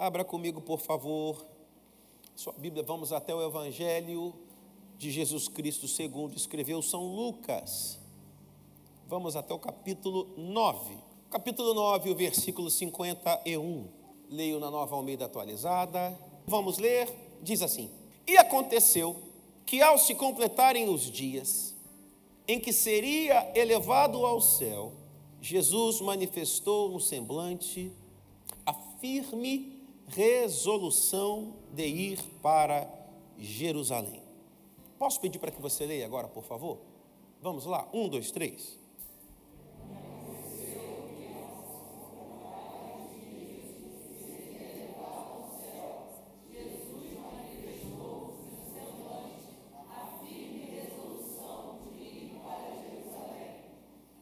Abra comigo, por favor, sua Bíblia, vamos até o Evangelho de Jesus Cristo segundo escreveu São Lucas. Vamos até o capítulo 9. Capítulo 9, o versículo 51. Leio na Nova Almeida atualizada. Vamos ler, diz assim: E aconteceu que ao se completarem os dias em que seria elevado ao céu, Jesus manifestou no semblante a firme resolução de ir para Jerusalém. Posso pedir para que você leia agora, por favor? Vamos lá, um, dois, três.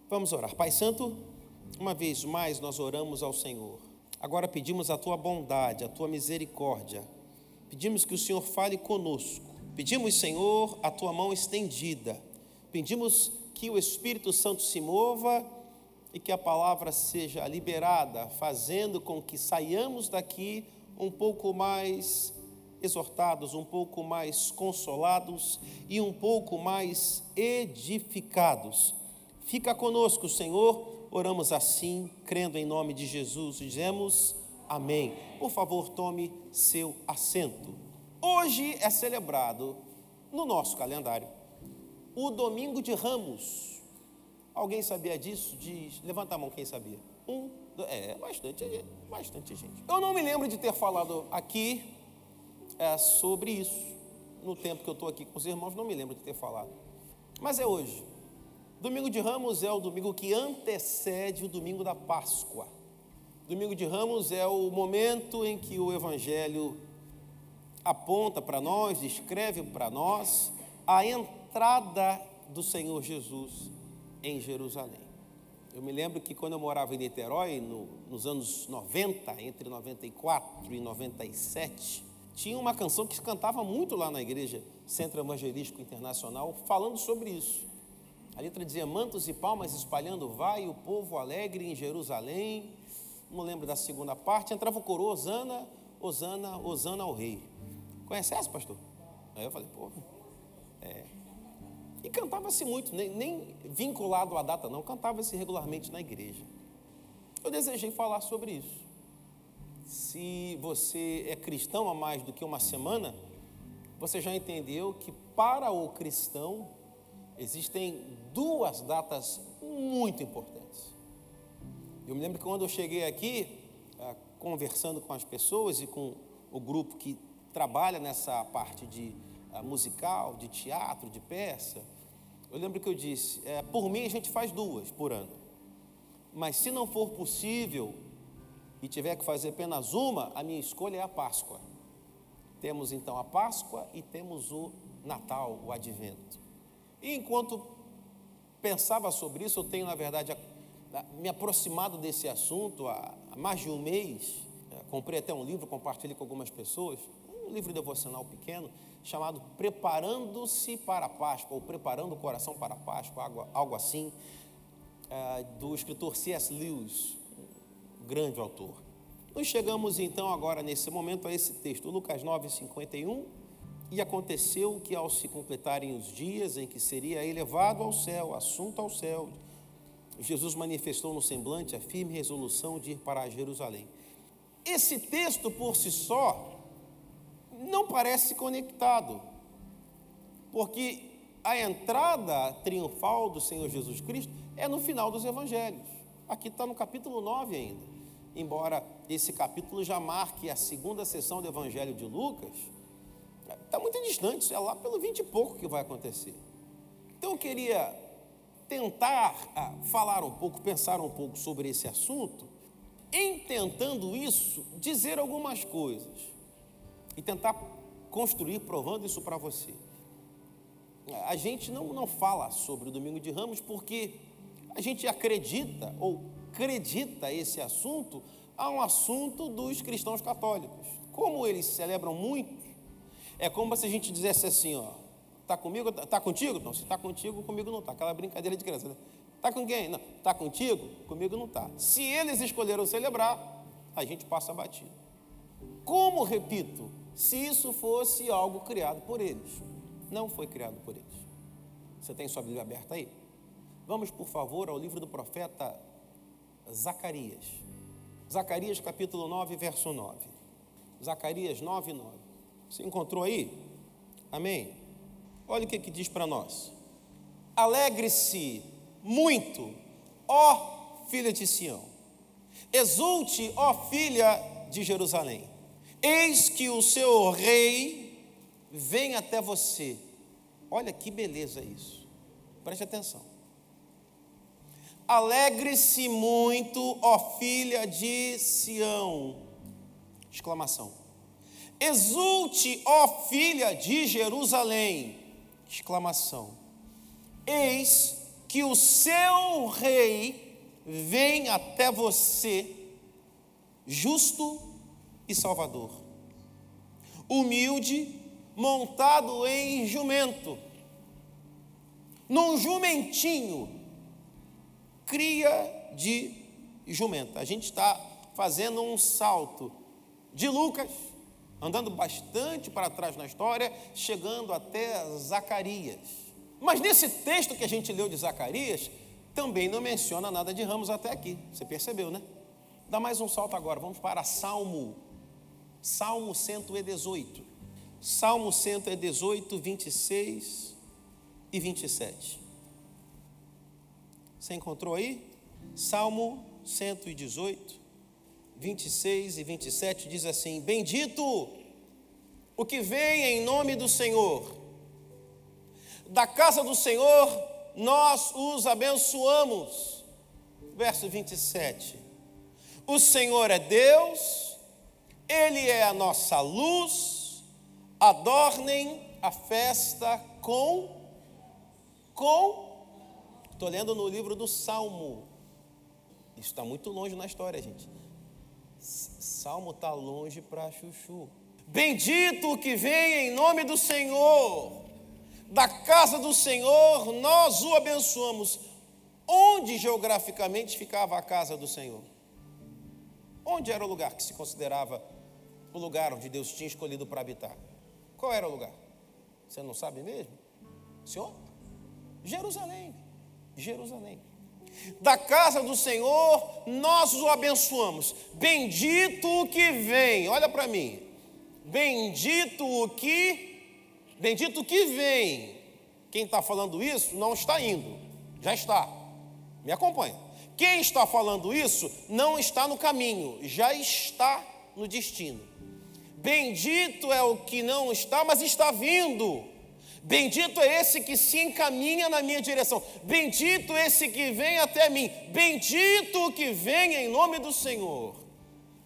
Vamos orar. Pai Santo, uma vez mais nós oramos ao Senhor. Agora pedimos a tua bondade, a tua misericórdia. Pedimos que o Senhor fale conosco. Pedimos, Senhor, a tua mão estendida. Pedimos que o Espírito Santo se mova e que a palavra seja liberada, fazendo com que saiamos daqui um pouco mais exortados, um pouco mais consolados e um pouco mais edificados Fica conosco, Senhor. Oramos assim, crendo em nome de Jesus. Dizemos amém. Por favor, tome seu assento. Hoje é celebrado no nosso calendário o Domingo de Ramos. Alguém sabia disso? Diz, levanta a mão quem sabia. Um, dois, é, bastante, bastante gente. Eu não me lembro de ter falado aqui é, sobre isso. No tempo que eu estou aqui com os irmãos, não me lembro de ter falado. Mas é hoje. Domingo de Ramos é o domingo que antecede o domingo da Páscoa. Domingo de Ramos é o momento em que o Evangelho aponta para nós, descreve para nós a entrada do Senhor Jesus em Jerusalém. Eu me lembro que quando eu morava em Niterói, no, nos anos 90, entre 94 e 97, tinha uma canção que se cantava muito lá na igreja Centro Evangelístico Internacional, falando sobre isso. A letra dizia: Mantos e palmas espalhando vai o povo alegre em Jerusalém. Não lembro da segunda parte. Entrava o coro, Osana, Osana, Osana ao rei. Conhece essa, pastor? Aí eu falei: pô. É. E cantava-se muito, nem, nem vinculado à data, não. Cantava-se regularmente na igreja. Eu desejei falar sobre isso. Se você é cristão há mais do que uma semana, você já entendeu que para o cristão existem duas datas muito importantes. Eu me lembro que quando eu cheguei aqui, ah, conversando com as pessoas e com o grupo que trabalha nessa parte de ah, musical, de teatro, de peça, eu lembro que eu disse: é, por mim a gente faz duas por ano, mas se não for possível e tiver que fazer apenas uma, a minha escolha é a Páscoa. Temos então a Páscoa e temos o Natal, o Advento. E enquanto pensava sobre isso, eu tenho, na verdade, me aproximado desse assunto há, mais de um mês. É, comprei até um livro, compartilhei com algumas pessoas, um livro devocional pequeno, chamado Preparando-se para a Páscoa, ou Preparando o Coração para a Páscoa, algo, algo assim, é, do escritor C.S. Lewis, um grande autor. Nós chegamos então agora nesse momento a esse texto, Lucas 9, 51 e aconteceu que, ao se completarem os dias em que seria elevado ao céu, assunto ao céu, Jesus manifestou no semblante a firme resolução de ir para Jerusalém. Esse texto por si só não parece conectado, porque a entrada triunfal do Senhor Jesus Cristo é no final dos evangelhos. Aqui está no capítulo 9 ainda. Embora esse capítulo já marque a segunda sessão do evangelho de Lucas, está muito distante, é lá pelo 20 e pouco que vai acontecer. Então eu queria tentar ah, falar um pouco, pensar um pouco sobre esse assunto, em tentando isso, dizer algumas coisas e tentar construir, provando isso para você. A gente não, não fala sobre o Domingo de Ramos porque a gente acredita ou acredita esse assunto a um assunto dos cristãos católicos. Como eles celebram muito é como se a gente dissesse assim, ó, tá comigo, tá contigo? Não, se tá contigo, comigo não tá. Aquela brincadeira de criança, né? Tá com quem? Não, tá contigo? Comigo não tá. Se eles escolheram celebrar, a gente passa batido. Como, repito, se isso fosse algo criado por eles? Não foi criado por eles. Você tem sua Bíblia aberta aí? Vamos, por favor, ao livro do profeta Zacarias. Zacarias capítulo 9, verso 9. Zacarias 9, 9. Você encontrou aí? Amém? Olha o que, que diz para nós. Alegre-se muito, ó filha de Sião. Exulte, ó filha de Jerusalém. Eis que o seu rei vem até você. Olha que beleza isso. Preste atenção. Alegre-se muito, ó filha de Sião. Exclamação. Exulte, ó filha de Jerusalém. Exclamação. Eis que o seu rei vem até você, justo e salvador. Humilde, montado em jumento. Num jumentinho cria de jumenta. A gente está fazendo um salto de Lucas, andando bastante para trás na história, chegando até Zacarias. Mas nesse texto que a gente leu de Zacarias, também não menciona nada de ramos até aqui. Você percebeu, né? Dá mais um salto agora, vamos para Salmo. Salmo 118. Salmo 118, 26 e 27. Você encontrou aí? Salmo 118, 26 e 27 diz assim: Bendito o que vem em nome do Senhor, da casa do Senhor nós os abençoamos. Verso 27. O Senhor é Deus, Ele é a nossa luz, adornem a festa com, com Estou lendo no livro do Salmo. Isso está muito longe na história, gente. Salmo está longe para chuchu. Bendito o que vem em nome do Senhor. Da casa do Senhor nós o abençoamos. Onde geograficamente ficava a casa do Senhor? Onde era o lugar que se considerava o lugar onde Deus tinha escolhido para habitar? Qual era o lugar? Você não sabe mesmo? Senhor? Jerusalém. Jerusalém. Da casa do Senhor nós o abençoamos. Bendito o que vem, olha para mim. Bendito o que, bendito o que vem. Quem está falando isso não está indo, já está. Me acompanha. Quem está falando isso não está no caminho, já está no destino. Bendito é o que não está, mas está vindo. Bendito é esse que se encaminha na minha direção. Bendito esse que vem até mim. Bendito o que vem em nome do Senhor.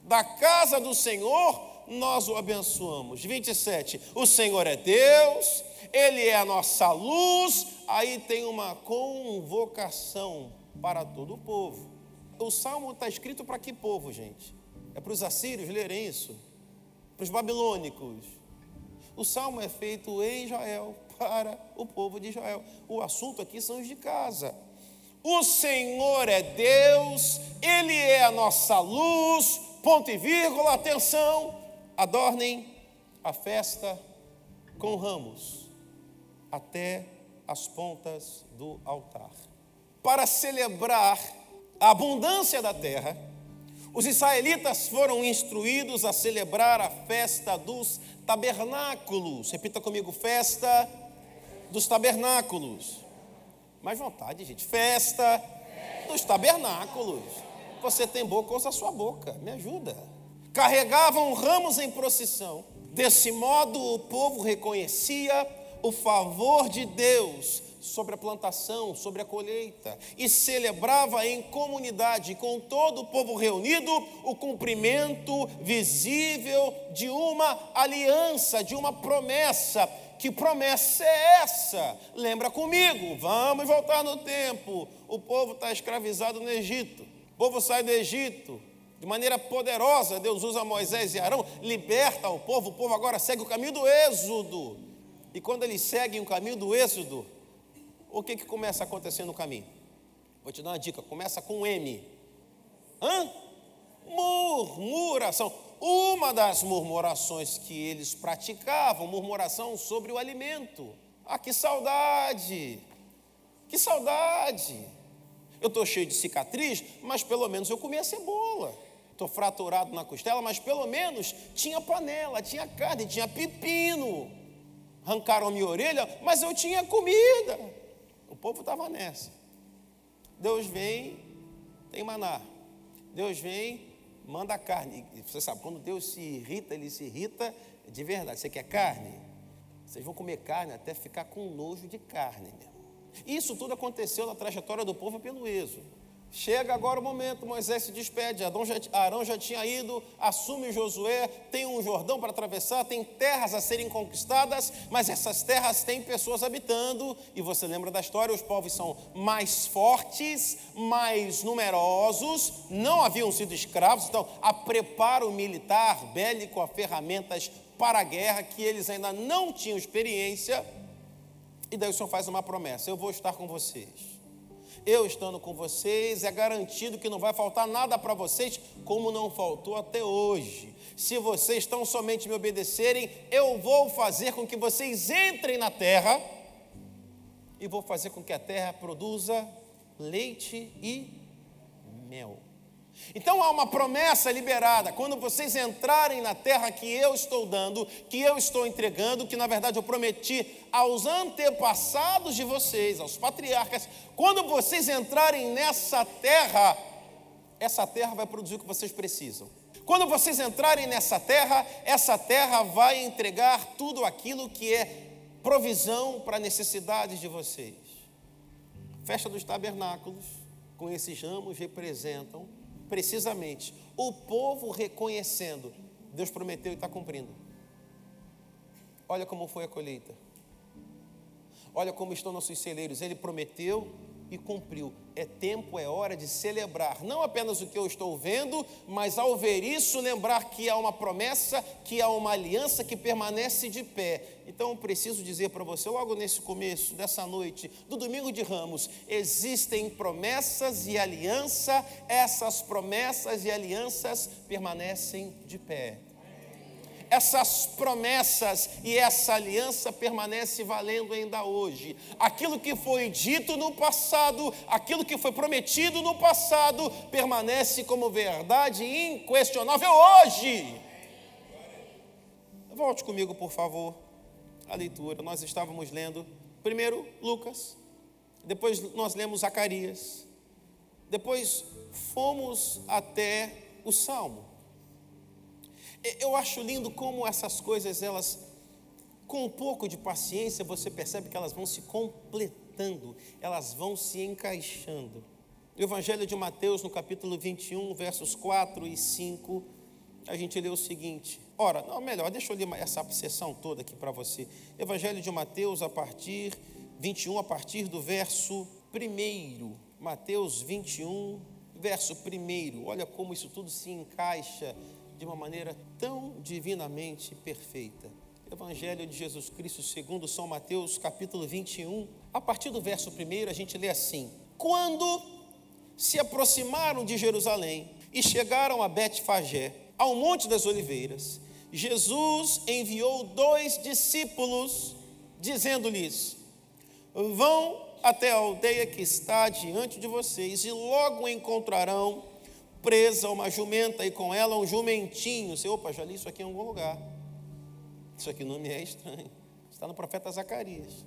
Da casa do Senhor, nós o abençoamos. 27. O Senhor é Deus, Ele é a nossa luz. Aí tem uma convocação para todo o povo. O salmo está escrito para que povo, gente? É para os assírios lerem isso? Para os babilônicos? O salmo é feito em Israel, para o povo de Israel. O assunto aqui são os de casa. O Senhor é Deus, Ele é a nossa luz, ponto e vírgula, atenção, adornem a festa com ramos até as pontas do altar. Para celebrar a abundância da terra, os israelitas foram instruídos a celebrar a festa dos tabernáculos. Repita comigo: festa dos tabernáculos. Mais vontade, gente. Festa dos tabernáculos. Você tem boca, ouça a sua boca. Me ajuda. Carregavam ramos em procissão. Desse modo, o povo reconhecia o favor de Deus sobre a plantação, sobre a colheita, e celebrava em comunidade, com todo o povo reunido, o cumprimento visível de uma aliança, de uma promessa que promessa é essa? Lembra comigo, vamos voltar no tempo. O povo está escravizado no Egito. O povo sai do Egito de maneira poderosa. Deus usa Moisés e Arão, liberta o povo. O povo agora segue o caminho do Êxodo. E quando eles seguem o caminho do Êxodo, o que, que começa a acontecer no caminho? Vou te dar uma dica: começa com M. Hã? Murmuração. uma das murmurações que eles praticavam, murmuração sobre o alimento. Ah, que saudade! Que saudade! Eu estou cheio de cicatriz, mas pelo menos eu comia cebola. Estou fraturado na costela, mas pelo menos tinha panela, tinha carne, tinha pepino. Arrancaram minha orelha, mas eu tinha comida. O povo estava nessa. Deus vem, tem maná. Deus vem, manda carne. E você sabe, quando Deus se irrita, ele se irrita de verdade. Você quer carne? Vocês vão comer carne até ficar com nojo de carne mesmo. Isso tudo aconteceu na trajetória do povo pelo êxodo. Chega agora o momento, Moisés se despede, já, Arão já tinha ido, assume Josué, tem um Jordão para atravessar, tem terras a serem conquistadas, mas essas terras têm pessoas habitando, e você lembra da história, os povos são mais fortes, mais numerosos, não haviam sido escravos, então a preparo militar, bélico, a ferramentas para a guerra, que eles ainda não tinham experiência, e daí o Senhor faz uma promessa: eu vou estar com vocês eu estando com vocês, é garantido que não vai faltar nada para vocês, como não faltou até hoje. Se vocês estão somente me obedecerem, eu vou fazer com que vocês entrem na terra e vou fazer com que a terra produza leite e mel. Então há uma promessa liberada. Quando vocês entrarem na terra que eu estou dando, que eu estou entregando, que na verdade eu prometi aos antepassados de vocês, aos patriarcas, quando vocês entrarem nessa terra, essa terra vai produzir o que vocês precisam. Quando vocês entrarem nessa terra, essa terra vai entregar tudo aquilo que é provisão para necessidades de vocês. Festa dos tabernáculos, com esses ramos, representam precisamente o povo reconhecendo, Deus prometeu e está cumprindo. Olha como foi a colheita. Olha como estão nossos celeiros. Ele prometeu e cumpriu. É tempo, é hora de celebrar, não apenas o que eu estou vendo, mas ao ver isso, lembrar que há uma promessa, que há uma aliança que permanece de pé. Então, preciso dizer para você, logo nesse começo dessa noite, do domingo de ramos, existem promessas e aliança, essas promessas e alianças permanecem de pé essas promessas e essa aliança permanece valendo ainda hoje. Aquilo que foi dito no passado, aquilo que foi prometido no passado, permanece como verdade inquestionável hoje. Volte comigo, por favor, a leitura. Nós estávamos lendo primeiro Lucas, depois nós lemos Zacarias, depois fomos até o Salmo. Eu acho lindo como essas coisas, elas, com um pouco de paciência, você percebe que elas vão se completando, elas vão se encaixando. O Evangelho de Mateus, no capítulo 21, versos 4 e 5, a gente lê o seguinte. Ora, não, melhor, deixa eu ler essa sessão toda aqui para você. Evangelho de Mateus, a partir 21, a partir do verso 1. Mateus 21, verso 1. Olha como isso tudo se encaixa de uma maneira tão divinamente perfeita. Evangelho de Jesus Cristo segundo São Mateus, capítulo 21. A partir do verso 1, a gente lê assim: Quando se aproximaram de Jerusalém e chegaram a Betfagé, ao Monte das Oliveiras, Jesus enviou dois discípulos, dizendo-lhes: Vão até a aldeia que está diante de vocês e logo encontrarão presa uma jumenta e com ela um jumentinho. Você, opa, já li isso aqui em algum lugar. Isso aqui não me é estranho. Está no profeta Zacarias.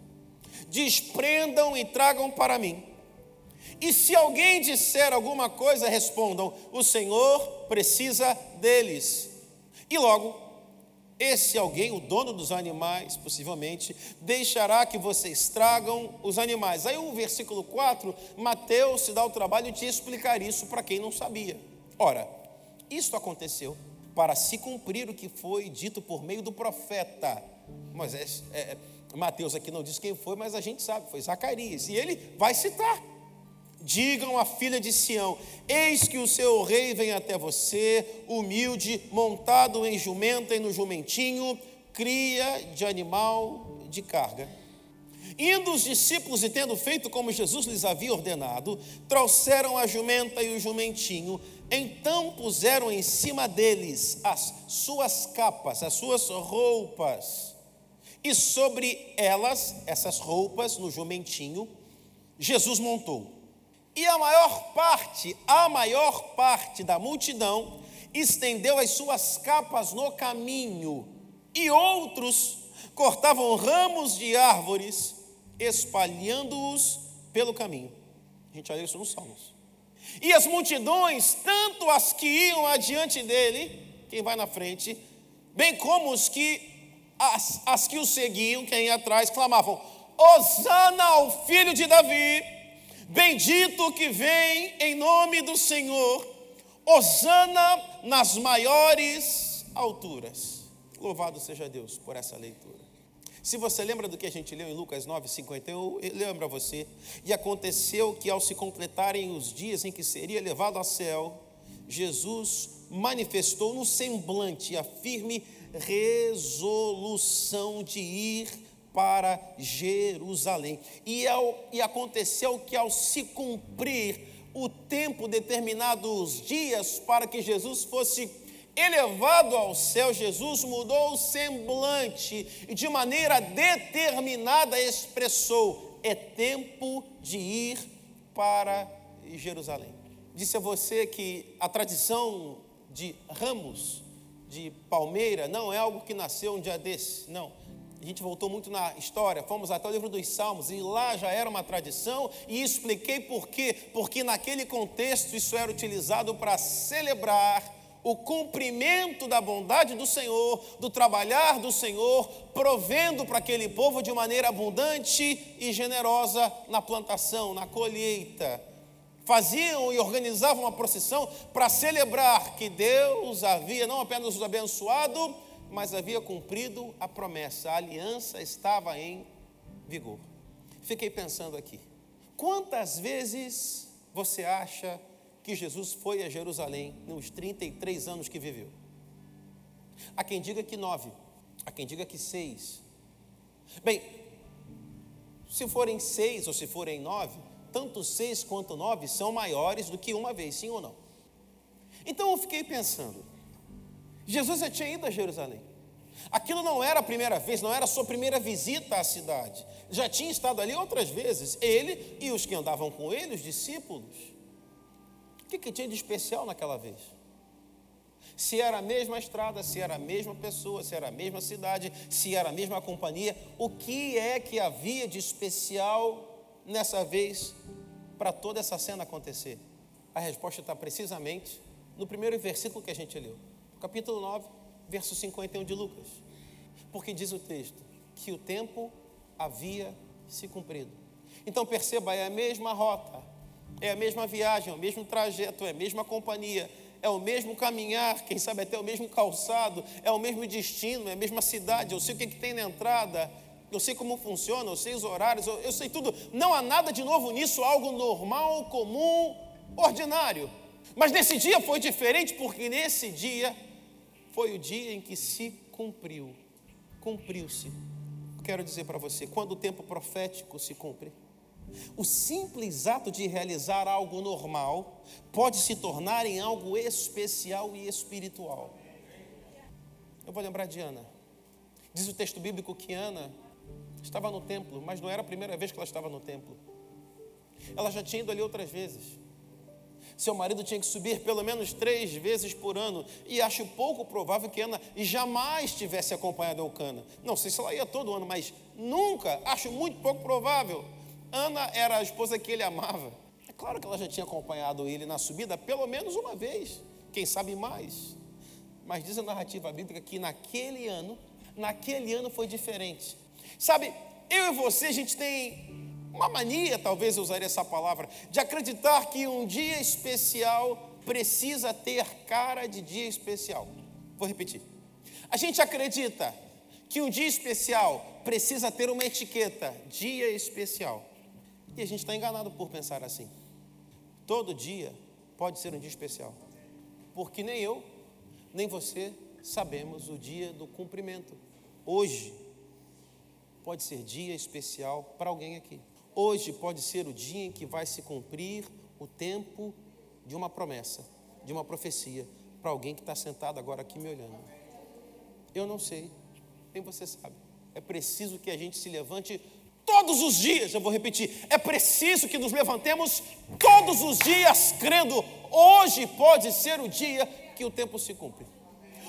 Desprendam e tragam para mim. E se alguém disser alguma coisa, respondam: O Senhor precisa deles. E logo, esse alguém, o dono dos animais, possivelmente, deixará que vocês tragam os animais. Aí o versículo 4, Mateus se dá o trabalho de explicar isso para quem não sabia. Ora, isto aconteceu para se cumprir o que foi dito por meio do profeta. Moisés, é, é, Mateus aqui não diz quem foi, mas a gente sabe, foi Zacarias. E ele vai citar. Digam à filha de Sião: Eis que o seu rei vem até você, humilde, montado em jumenta e no jumentinho, cria de animal de carga. Indo os discípulos e tendo feito como Jesus lhes havia ordenado, trouxeram a jumenta e o jumentinho, Então puseram em cima deles as suas capas, as suas roupas, e sobre elas, essas roupas, no jumentinho, Jesus montou. E a maior parte, a maior parte da multidão estendeu as suas capas no caminho, e outros cortavam ramos de árvores, espalhando-os pelo caminho. A gente olha isso nos Salmos. E as multidões, tanto as que iam adiante dele, quem vai na frente, bem como os que as, as que o seguiam, quem ia atrás, clamavam: Hosana ao filho de Davi, bendito que vem em nome do Senhor, Hosana nas maiores alturas. Louvado seja Deus por essa leitura. Se você lembra do que a gente leu em Lucas 9,50, eu lembro a você. E aconteceu que, ao se completarem os dias em que seria levado ao céu, Jesus manifestou no semblante a firme resolução de ir para Jerusalém. E, ao, e aconteceu que, ao se cumprir o tempo determinado, os dias para que Jesus fosse elevado ao céu, Jesus mudou o semblante e de maneira determinada expressou: é tempo de ir para Jerusalém. Disse a você que a tradição de ramos de palmeira não é algo que nasceu um dia desse, não. A gente voltou muito na história, fomos até o livro dos Salmos e lá já era uma tradição e expliquei por quê. Porque naquele contexto isso era utilizado para celebrar o cumprimento da bondade do Senhor, do trabalhar do Senhor, provendo para aquele povo de maneira abundante e generosa na plantação, na colheita. Faziam e organizavam uma procissão para celebrar que Deus havia não apenas os abençoado, mas havia cumprido a promessa, a aliança estava em vigor. Fiquei pensando aqui, quantas vezes você acha que Jesus foi a Jerusalém nos 33 anos que viveu. Há quem diga que nove, há quem diga que seis. Bem, se forem seis ou se forem nove, tanto seis quanto nove são maiores do que uma vez, sim ou não? Então eu fiquei pensando, Jesus já tinha ido a Jerusalém. Aquilo não era a primeira vez, não era a sua primeira visita à cidade. Já tinha estado ali outras vezes, ele e os que andavam com ele, os discípulos. O que, que tinha de especial naquela vez? Se era a mesma estrada, se era a mesma pessoa, se era a mesma cidade, se era a mesma companhia, o que é que havia de especial nessa vez para toda essa cena acontecer? A resposta está precisamente no primeiro versículo que a gente leu, capítulo 9, verso 51 de Lucas. Porque diz o texto que o tempo havia se cumprido. Então perceba, é a mesma rota, é a mesma viagem, é o mesmo trajeto, é a mesma companhia, é o mesmo caminhar, quem sabe até o mesmo calçado, é o mesmo destino, é a mesma cidade. Eu sei o que, que tem na entrada, eu sei como funciona, eu sei os horários, eu, eu sei tudo. Não há nada de novo nisso, algo normal, comum, ordinário. Mas nesse dia foi diferente, porque nesse dia foi o dia em que se cumpriu, cumpriu-se. Quero dizer para você, quando o tempo profético se cumpre, o simples ato de realizar algo normal pode se tornar em algo especial e espiritual. Eu vou lembrar de Ana. Diz o texto bíblico que Ana estava no templo, mas não era a primeira vez que ela estava no templo. Ela já tinha ido ali outras vezes. Seu marido tinha que subir pelo menos três vezes por ano. E acho pouco provável que Ana jamais tivesse acompanhado Elcana. Não sei se ela ia todo ano, mas nunca, acho muito pouco provável. Ana era a esposa que ele amava. É claro que ela já tinha acompanhado ele na subida pelo menos uma vez, quem sabe mais. Mas diz a narrativa bíblica que naquele ano, naquele ano foi diferente. Sabe, eu e você, a gente tem uma mania, talvez eu usaria essa palavra, de acreditar que um dia especial precisa ter cara de dia especial. Vou repetir. A gente acredita que um dia especial precisa ter uma etiqueta, dia especial. E a gente está enganado por pensar assim. Todo dia pode ser um dia especial. Porque nem eu, nem você sabemos o dia do cumprimento. Hoje pode ser dia especial para alguém aqui. Hoje pode ser o dia em que vai se cumprir o tempo de uma promessa. de uma profecia para alguém que está sentado agora aqui me olhando. Eu não sei, nem você sabe. É preciso que a gente se levante todos os dias, eu vou repetir, é preciso que nos levantemos todos os dias crendo, hoje pode ser o dia que o tempo se cumpre.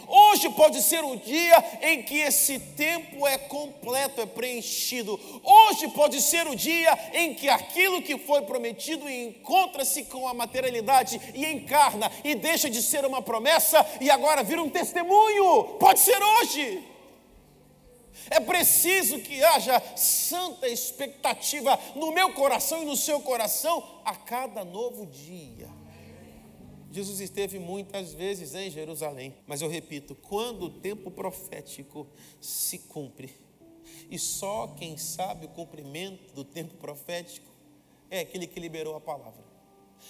Hoje pode ser o dia em que esse tempo é completo, é preenchido. Hoje pode ser o dia em que aquilo que foi prometido encontra-se com a materialidade e encarna e deixa de ser uma promessa e agora vira um testemunho. Pode ser hoje. É preciso que haja santa expectativa no meu coração e no seu coração a cada novo dia. Jesus esteve muitas vezes em Jerusalém, mas eu repito, quando o tempo profético se cumpre, e só quem sabe o cumprimento do tempo profético é aquele que liberou a palavra.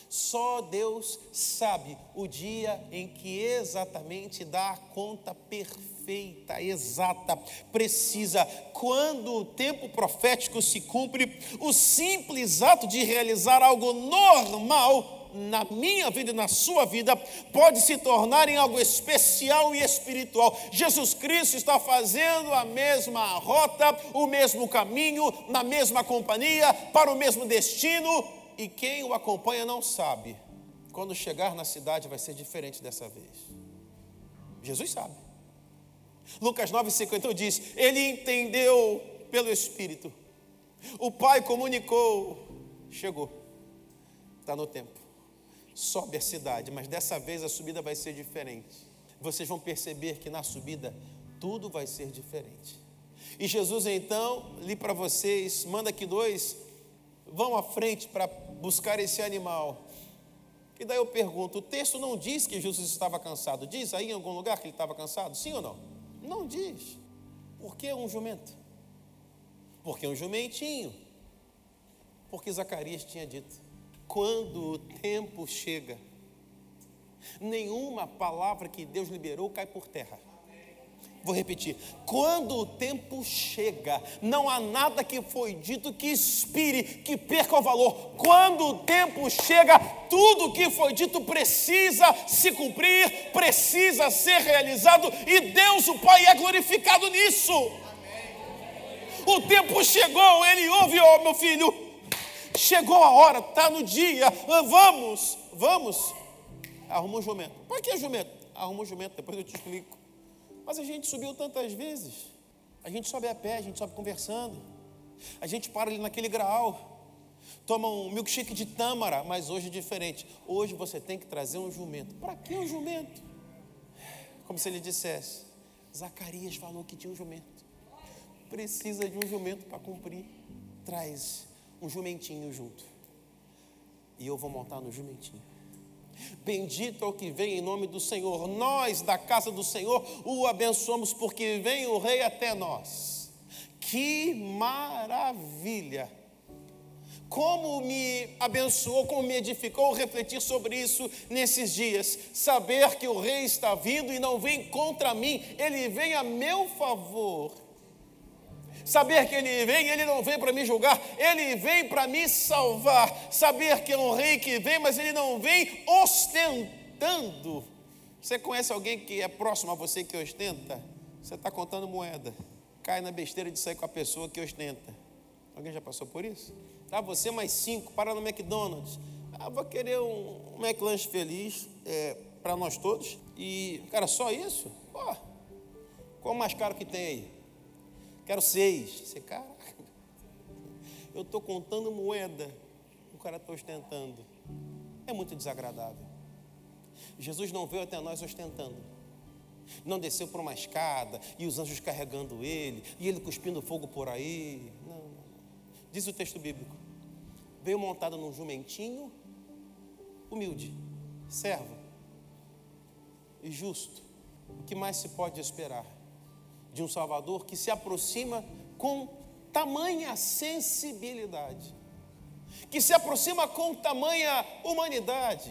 Só Deus sabe o dia em que exatamente dá a conta perfeita, exata, precisa. Quando o tempo profético se cumpre, o simples ato de realizar algo normal na minha vida e na sua vida pode se tornar em algo especial e espiritual. Jesus Cristo está fazendo a mesma rota, o mesmo caminho, na mesma companhia, para o mesmo destino, e quem o acompanha não sabe. Quando chegar na cidade vai ser diferente dessa vez. Jesus sabe. Lucas 9,51 diz: Ele entendeu pelo Espírito. O Pai comunicou, chegou, está no tempo sobe a cidade, mas dessa vez a subida vai ser diferente. Vocês vão perceber que na subida tudo vai ser diferente. E Jesus então, li para vocês, manda que dois vão à frente para buscar esse animal. E daí eu pergunto: o texto não diz que Jesus estava cansado? Diz aí em algum lugar que ele estava cansado? Sim ou não? Não diz. Por que um jumento? Porque um jumentinho. Porque Zacarias tinha dito: quando o tempo chega, nenhuma palavra que Deus liberou cai por terra. Vou repetir: quando o tempo chega, não há nada que foi dito que expire, que perca o valor. Quando o tempo chega, tudo que foi dito precisa se cumprir, precisa ser realizado, e Deus, o Pai, é glorificado nisso. O tempo chegou, ele ouve, ó oh, meu filho, Chegou a hora, está no dia, ah, vamos, vamos. Arruma um jumento. Para que jumento? Arruma um jumento, depois eu te explico. Mas a gente subiu tantas vezes. A gente sobe a pé, a gente sobe conversando. A gente para ali naquele graal. Toma um milkshake de tâmara, mas hoje é diferente. Hoje você tem que trazer um jumento. Para que um jumento? Como se ele dissesse: Zacarias falou que tinha um jumento. Precisa de um jumento para cumprir. Traz um jumentinho junto. E eu vou montar no jumentinho. Bendito é o que vem em nome do Senhor. Nós da casa do Senhor o abençoamos, porque vem o Rei até nós. Que maravilha! Como me abençoou, como me edificou refletir sobre isso nesses dias. Saber que o Rei está vindo e não vem contra mim, ele vem a meu favor Saber que Ele vem, Ele não vem para me julgar, Ele vem para me salvar. Saber que é um rei que vem, mas Ele não vem ostentando. Você conhece alguém que é próximo a você que ostenta? Você está contando moeda. Cai na besteira de sair com a pessoa que ostenta. Alguém já passou por isso? Tá, você mais cinco, para no McDonald's. Ah, vou querer um, um McLanche feliz é, para nós todos. E, cara, só isso? Pô, qual o mais caro que tem aí? Quero seis. Você, cara, eu estou contando moeda, o cara está ostentando. É muito desagradável. Jesus não veio até nós ostentando. Não desceu por uma escada e os anjos carregando ele, e ele cuspindo fogo por aí. Não, não. Diz o texto bíblico. Veio montado num jumentinho, humilde, servo e justo. O que mais se pode esperar? De um Salvador que se aproxima com tamanha sensibilidade, que se aproxima com tamanha humanidade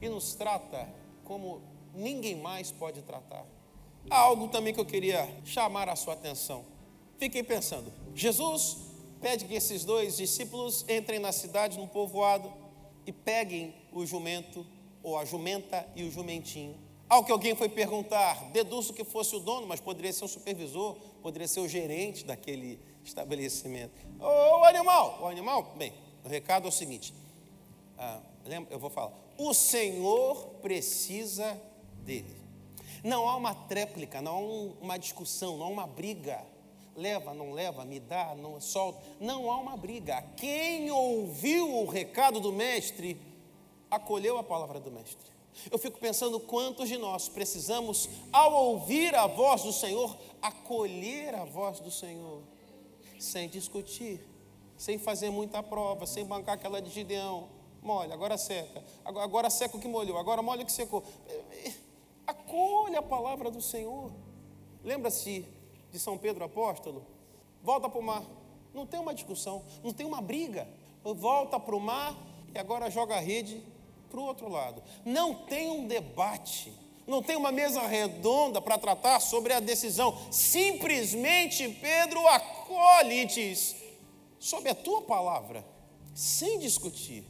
e nos trata como ninguém mais pode tratar. Há algo também que eu queria chamar a sua atenção. Fiquem pensando. Jesus pede que esses dois discípulos entrem na cidade, num povoado, e peguem o jumento ou a jumenta e o jumentinho. Ao que alguém foi perguntar, deduzo que fosse o dono, mas poderia ser o supervisor, poderia ser o gerente daquele estabelecimento. O animal, o animal, bem, o recado é o seguinte: ah, lembra, eu vou falar. O Senhor precisa dele. Não há uma tréplica, não há uma discussão, não há uma briga. Leva, não leva, me dá, não solta. Não há uma briga. Quem ouviu o recado do mestre, acolheu a palavra do mestre. Eu fico pensando quantos de nós precisamos, ao ouvir a voz do Senhor, acolher a voz do Senhor, sem discutir, sem fazer muita prova, sem bancar aquela de Gideão. Molha, agora seca. Agora, seca o que molhou, agora molha o que secou. Acolha a palavra do Senhor. Lembra-se de São Pedro apóstolo? Volta para o mar. Não tem uma discussão, não tem uma briga. Volta para o mar e agora joga a rede para o outro lado. Não tem um debate, não tem uma mesa redonda para tratar sobre a decisão. Simplesmente Pedro acolhe e diz: sob a tua palavra, sem discutir,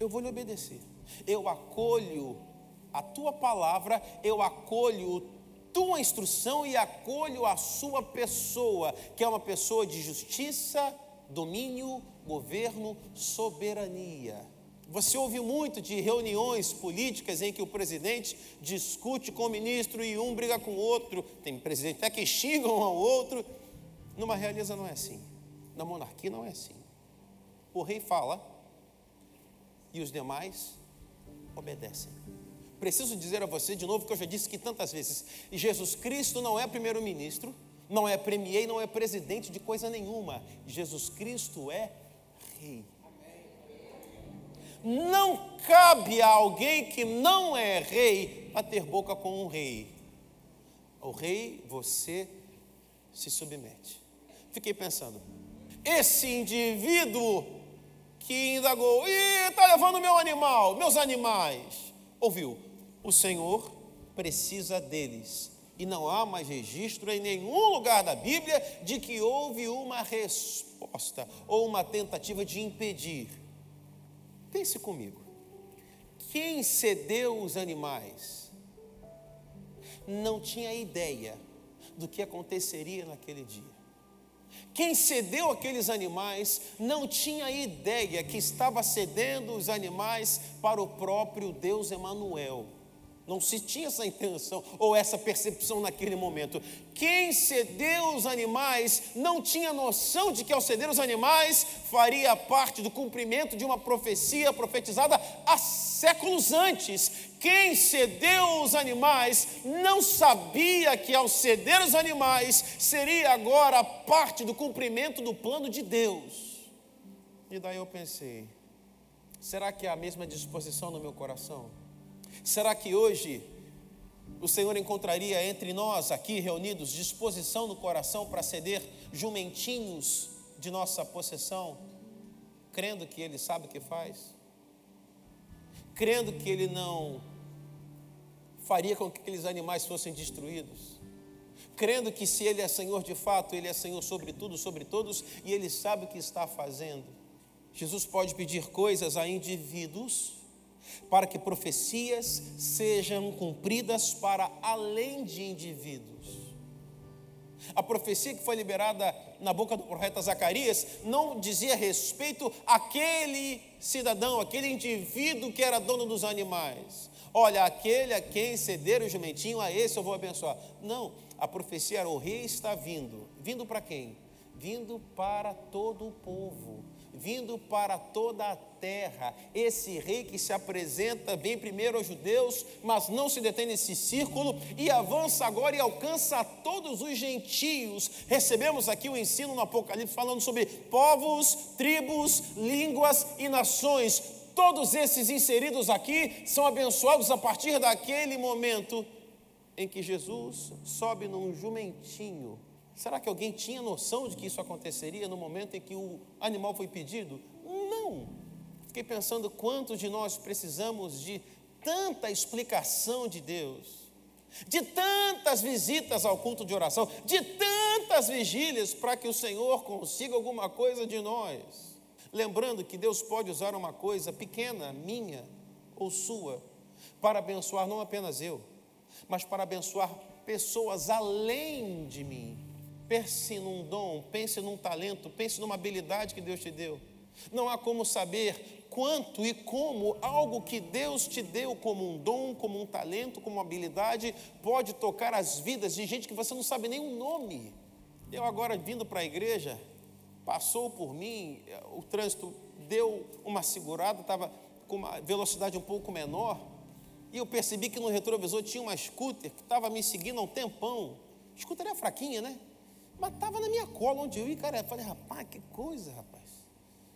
eu vou lhe obedecer. Eu acolho a tua palavra, eu acolho tua instrução e acolho a sua pessoa, que é uma pessoa de justiça, domínio, governo, soberania. Você ouve muito de reuniões políticas em que o presidente discute com o ministro e um briga com o outro, tem presidente até que xingam um ao outro. Numa realeza não é assim. Na monarquia não é assim. O rei fala e os demais obedecem. Preciso dizer a você de novo que eu já disse que tantas vezes: Jesus Cristo não é primeiro-ministro, não é premier, não é presidente de coisa nenhuma. Jesus Cristo é rei. Não cabe a alguém que não é rei a ter boca com um rei. O rei, você se submete. Fiquei pensando, esse indivíduo que indagou, e está levando meu animal, meus animais, ouviu, o Senhor precisa deles. E não há mais registro em nenhum lugar da Bíblia de que houve uma resposta ou uma tentativa de impedir Pense comigo. Quem cedeu os animais não tinha ideia do que aconteceria naquele dia. Quem cedeu aqueles animais não tinha ideia que estava cedendo os animais para o próprio Deus Emanuel. Não se tinha essa intenção ou essa percepção naquele momento. Quem cedeu os animais não tinha noção de que ao ceder os animais faria parte do cumprimento de uma profecia profetizada há séculos antes. Quem cedeu os animais não sabia que ao ceder os animais seria agora parte do cumprimento do plano de Deus. E daí eu pensei: será que é a mesma disposição no meu coração? Será que hoje o Senhor encontraria entre nós aqui reunidos disposição no coração para ceder jumentinhos de nossa possessão, crendo que Ele sabe o que faz? Crendo que Ele não faria com que aqueles animais fossem destruídos? Crendo que se Ele é Senhor de fato, Ele é Senhor sobre tudo, sobre todos, e Ele sabe o que está fazendo. Jesus pode pedir coisas a indivíduos para que profecias sejam cumpridas para além de indivíduos. A profecia que foi liberada na boca do profeta Zacarias não dizia respeito àquele cidadão, aquele indivíduo que era dono dos animais. Olha, aquele a quem ceder o jumentinho, a esse eu vou abençoar. Não, a profecia era: o rei está vindo. Vindo para quem? Vindo para todo o povo vindo para toda a terra. Esse rei que se apresenta bem primeiro aos judeus, mas não se detém nesse círculo e avança agora e alcança a todos os gentios. Recebemos aqui o ensino no Apocalipse falando sobre povos, tribos, línguas e nações. Todos esses inseridos aqui são abençoados a partir daquele momento em que Jesus sobe num jumentinho Será que alguém tinha noção de que isso aconteceria no momento em que o animal foi pedido? Não. Fiquei pensando quantos de nós precisamos de tanta explicação de Deus, de tantas visitas ao culto de oração, de tantas vigílias para que o Senhor consiga alguma coisa de nós. Lembrando que Deus pode usar uma coisa pequena, minha ou sua, para abençoar não apenas eu, mas para abençoar pessoas além de mim. Pense num dom, pense num talento, pense numa habilidade que Deus te deu. Não há como saber quanto e como algo que Deus te deu como um dom, como um talento, como uma habilidade, pode tocar as vidas de gente que você não sabe nem o nome. Eu agora vindo para a igreja, passou por mim, o trânsito deu uma segurada, estava com uma velocidade um pouco menor, e eu percebi que no retrovisor tinha uma scooter que estava me seguindo há um tempão. Scooter é fraquinha, né? Mas estava na minha cola onde eu ia, cara. Eu falei, rapaz, que coisa, rapaz.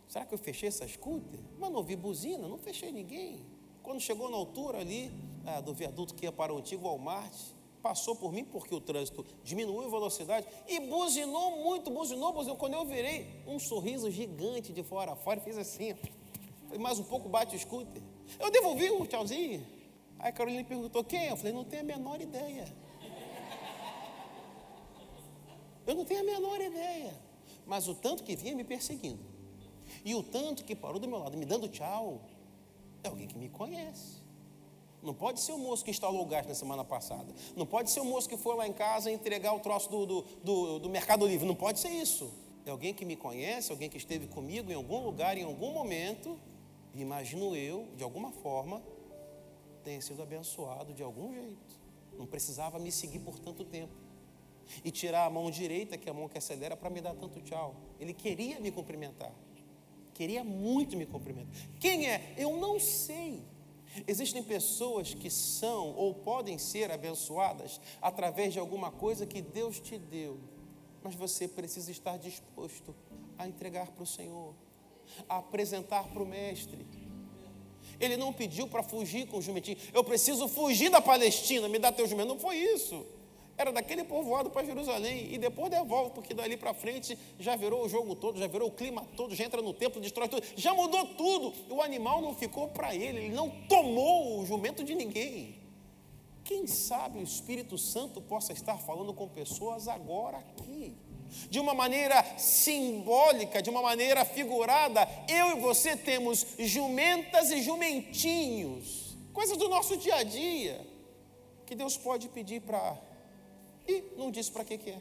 Será que eu fechei essa scooter? Mas não ouvi buzina, não fechei ninguém. Quando chegou na altura ali ah, do viaduto que ia para o antigo Walmart, passou por mim porque o trânsito diminuiu a velocidade e buzinou muito, buzinou, buzinou. Quando eu virei, um sorriso gigante de fora a fora, fez assim. Falei, mais um pouco bate o scooter. Eu devolvi o tchauzinho. Aí a Carolina perguntou quem? Eu falei, não tenho a menor ideia. Eu não tenho a menor ideia. Mas o tanto que vinha me perseguindo, e o tanto que parou do meu lado me dando tchau, é alguém que me conhece. Não pode ser o moço que instalou o gás na semana passada. Não pode ser o moço que foi lá em casa entregar o troço do, do, do, do Mercado Livre. Não pode ser isso. É alguém que me conhece, alguém que esteve comigo em algum lugar, em algum momento. Imagino eu, de alguma forma, tenha sido abençoado de algum jeito. Não precisava me seguir por tanto tempo. E tirar a mão direita, que é a mão que acelera, para me dar tanto tchau. Ele queria me cumprimentar. Queria muito me cumprimentar. Quem é? Eu não sei. Existem pessoas que são ou podem ser abençoadas através de alguma coisa que Deus te deu, mas você precisa estar disposto a entregar para o Senhor, a apresentar para o Mestre. Ele não pediu para fugir com o jumentinho. Eu preciso fugir da Palestina, me dá teu jumento. Não foi isso era daquele povoado para Jerusalém, e depois devolve, porque dali para frente já virou o jogo todo, já virou o clima todo, já entra no templo, destrói tudo, já mudou tudo. O animal não ficou para ele, ele não tomou o jumento de ninguém. Quem sabe o Espírito Santo possa estar falando com pessoas agora aqui, de uma maneira simbólica, de uma maneira figurada. Eu e você temos jumentas e jumentinhos, coisas do nosso dia a dia, que Deus pode pedir para e não disse para que que é.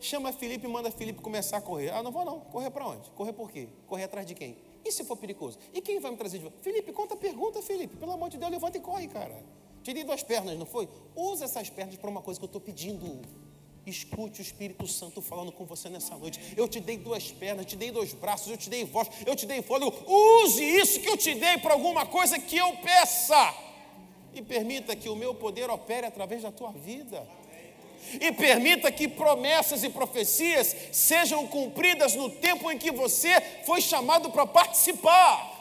Chama Felipe e manda Felipe começar a correr. Ah, não vou não. Correr para onde? Correr por quê? Correr atrás de quem? E se for perigoso? E quem vai me trazer de volta? Felipe, conta a pergunta, Felipe. Pelo amor de Deus, levanta e corre, cara. Te dei duas pernas, não foi? Usa essas pernas para uma coisa que eu estou pedindo. Escute o Espírito Santo falando com você nessa noite. Eu te dei duas pernas, te dei dois braços, eu te dei voz, eu te dei fôlego. Use isso que eu te dei para alguma coisa que eu peça. E permita que o meu poder opere através da tua vida e permita que promessas e profecias sejam cumpridas no tempo em que você foi chamado para participar.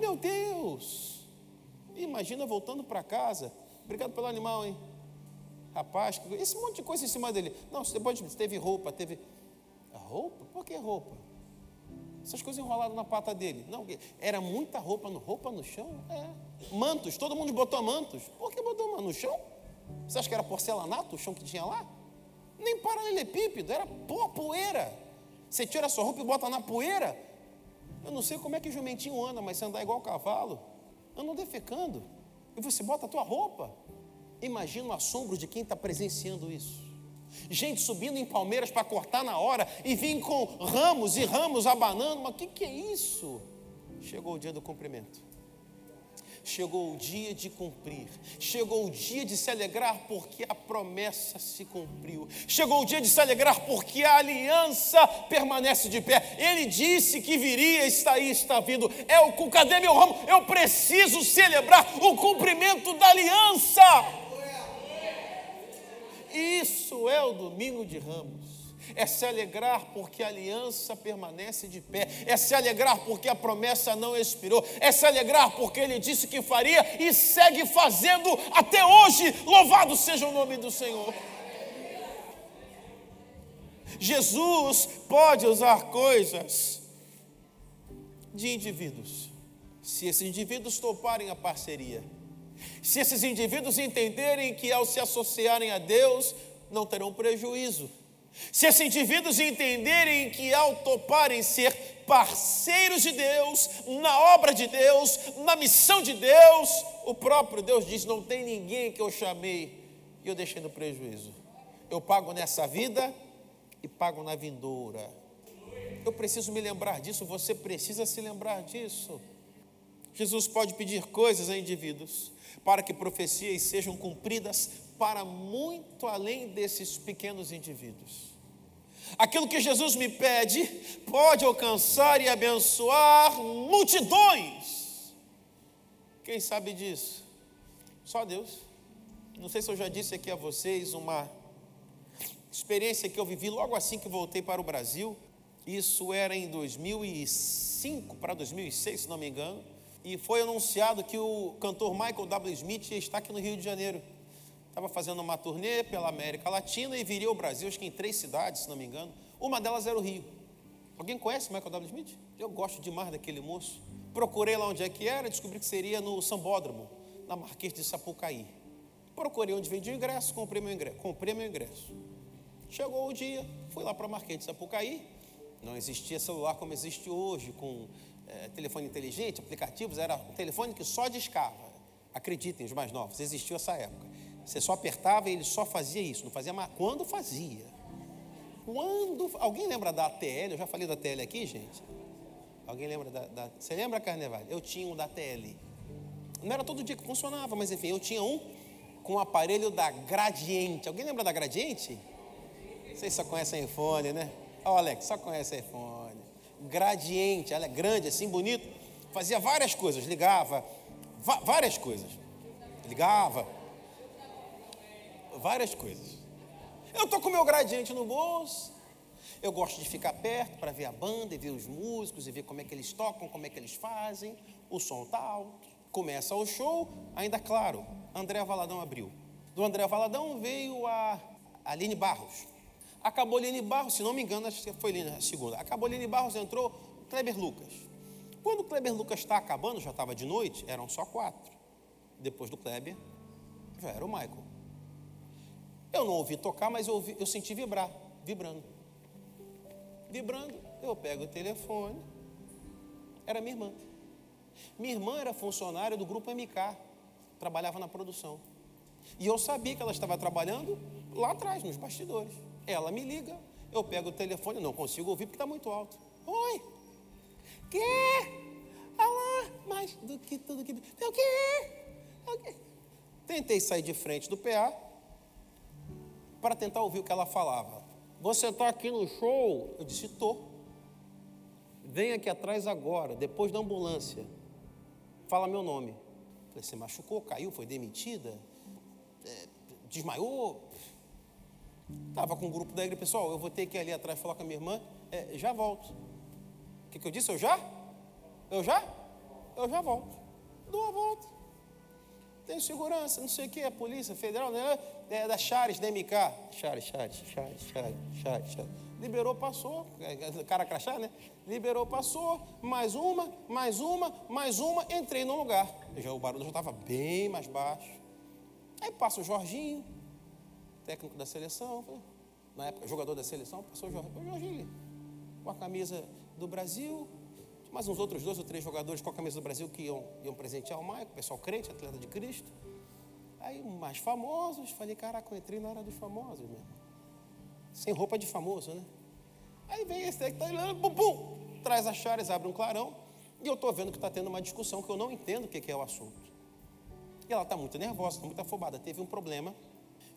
Meu Deus! Imagina voltando para casa. Obrigado pelo animal, hein? Rapaz, esse monte de coisa em cima dele. Não, depois teve roupa, teve. Roupa? Por que roupa? Essas coisas enroladas na pata dele. Não, era muita roupa no, roupa no chão? É. Mantos, todo mundo botou mantos. Por que botou no chão? Você acha que era porcelanato o chão que tinha lá? Nem paralelepípedo, era pó, poeira. Você tira a sua roupa e bota na poeira. Eu não sei como é que o jumentinho anda, mas se andar igual cavalo, anda defecando. E você bota a tua roupa. Imagina o assombro de quem está presenciando isso. Gente subindo em palmeiras para cortar na hora e vir com ramos e ramos abanando. Mas o que, que é isso? Chegou o dia do cumprimento chegou o dia de cumprir, chegou o dia de se alegrar porque a promessa se cumpriu, chegou o dia de se alegrar porque a aliança permanece de pé. Ele disse que viria, está aí, está vindo. É o cadê meu ramo? Eu preciso celebrar o cumprimento da aliança. Isso é o domingo de ramos é se alegrar porque a aliança permanece de pé, é se alegrar porque a promessa não expirou, é se alegrar porque ele disse que faria e segue fazendo até hoje. Louvado seja o nome do Senhor. Jesus pode usar coisas de indivíduos, se esses indivíduos toparem a parceria, se esses indivíduos entenderem que ao se associarem a Deus, não terão prejuízo se esses indivíduos entenderem que ao toparem ser parceiros de Deus, na obra de Deus, na missão de Deus. O próprio Deus diz: Não tem ninguém que eu chamei e eu deixei no prejuízo. Eu pago nessa vida e pago na vindoura. Eu preciso me lembrar disso, você precisa se lembrar disso. Jesus pode pedir coisas a indivíduos para que profecias sejam cumpridas para muito além desses pequenos indivíduos. Aquilo que Jesus me pede pode alcançar e abençoar multidões. Quem sabe disso? Só Deus. Não sei se eu já disse aqui a vocês uma experiência que eu vivi logo assim que voltei para o Brasil. Isso era em 2005 para 2006, se não me engano. E foi anunciado que o cantor Michael W. Smith está aqui no Rio de Janeiro estava fazendo uma turnê pela América Latina e viria ao Brasil, acho que em três cidades, se não me engano. Uma delas era o Rio. Alguém conhece Michael W. Smith? Eu gosto demais daquele moço. Procurei lá onde é que era, descobri que seria no Sambódromo, na Marquês de Sapucaí. Procurei onde vendia o ingresso, comprei meu ingresso. Comprei meu ingresso. Chegou o dia, fui lá para a Marquês de Sapucaí. Não existia celular como existe hoje, com é, telefone inteligente, aplicativos, era um telefone que só discava. Acreditem, os mais novos, existiu essa época. Você só apertava e ele só fazia isso, não fazia mais. Quando fazia? Quando. Alguém lembra da ATL? Eu já falei da ATL aqui, gente? Alguém lembra da. da você lembra, Carneval? Eu tinha um da ATL. Não era todo dia que funcionava, mas enfim, eu tinha um com o aparelho da Gradiente. Alguém lembra da Gradiente? Vocês só conhecem iPhone, né? Ó, oh, Alex, só conhece iPhone. Gradiente, ela é grande, assim, bonito. Fazia várias coisas, ligava, várias coisas. Ligava, várias coisas. Eu estou com meu gradiente no bolso. Eu gosto de ficar perto para ver a banda e ver os músicos e ver como é que eles tocam, como é que eles fazem. O som está alto. Começa o show, ainda claro, André Valadão abriu. Do André Valadão veio a Aline Barros. Acabou Aline Barros, se não me engano, acho que foi a segunda. Acabou Aline Barros, entrou Kleber Lucas. Quando o Kleber Lucas está acabando, já estava de noite, eram só quatro. Depois do Kleber, já era o Michael. Eu não ouvi tocar, mas eu, ouvi, eu senti vibrar, vibrando. Vibrando, eu pego o telefone. Era minha irmã. Minha irmã era funcionária do grupo MK, trabalhava na produção. E eu sabia que ela estava trabalhando lá atrás, nos bastidores. Ela me liga, eu pego o telefone, não consigo ouvir porque está muito alto. Oi, quê? Alá, mais do que tudo que. O quê? O quê? Tentei sair de frente do PA, para tentar ouvir o que ela falava. Você está aqui no show? Eu disse: estou. Vem aqui atrás agora, depois da ambulância. Fala meu nome. Falei, você machucou, caiu, foi demitida? É, desmaiou? Estava com um grupo da igreja, pessoal, eu vou ter que ir ali atrás falar com a minha irmã, é, já volto. O que, que eu disse? Eu já? Eu já? Eu já volto. Dou a volta. Tenho segurança, não sei o que, a Polícia Federal, né? É, da Chares, da MK. Chares, Chares, Chares, Chares, Chares. Liberou, passou. É, é, cara crachá, né? Liberou, passou. Mais uma, mais uma, mais uma. Entrei no lugar. Já, o barulho já estava bem mais baixo. Aí passa o Jorginho, técnico da seleção. Na época, jogador da seleção. Passou o Jorginho, o Jorginho com a camisa do Brasil. Mais uns outros dois ou três jogadores com a camisa do Brasil que iam, iam presentear o Maico, pessoal crente, atleta de Cristo. Aí, mais famosos, falei, caraca, eu entrei na hora dos famosos, meu Sem roupa de famoso, né? Aí vem esse que está olhando, pum, pum, traz as chaves, abre um clarão, e eu estou vendo que está tendo uma discussão que eu não entendo o que, que é o assunto. E ela está muito nervosa, está muito afobada, teve um problema,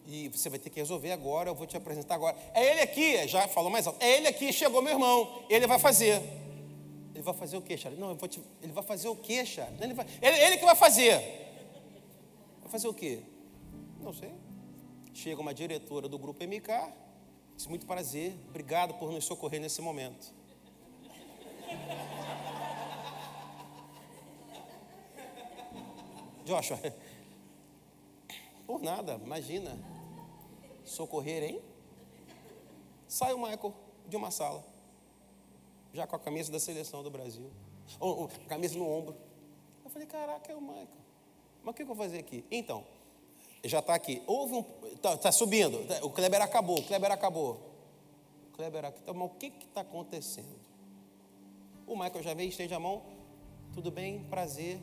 e você vai ter que resolver agora, eu vou te apresentar agora. É ele aqui, já falou mais alto, é ele aqui, chegou meu irmão, ele vai fazer. Ele vai fazer o quê, Charles? Não, te... ele vai fazer o quê, Charles? Ele, vai... ele, ele que vai fazer. Fazer o quê? Não sei. Chega uma diretora do grupo MK, diz muito prazer, obrigado por nos socorrer nesse momento. Joshua, por nada, imagina. Socorrer, hein? Sai o Michael de uma sala, já com a camisa da seleção do Brasil, ou, ou camisa no ombro. Eu falei, caraca, é o Michael. Mas o que eu vou fazer aqui? Então, já está aqui. Houve um. Está tá subindo. O Kleber acabou. O Kleber acabou. O Kleber acabou. Mas o que está acontecendo? O Michael já veio, estende a mão. Tudo bem, prazer.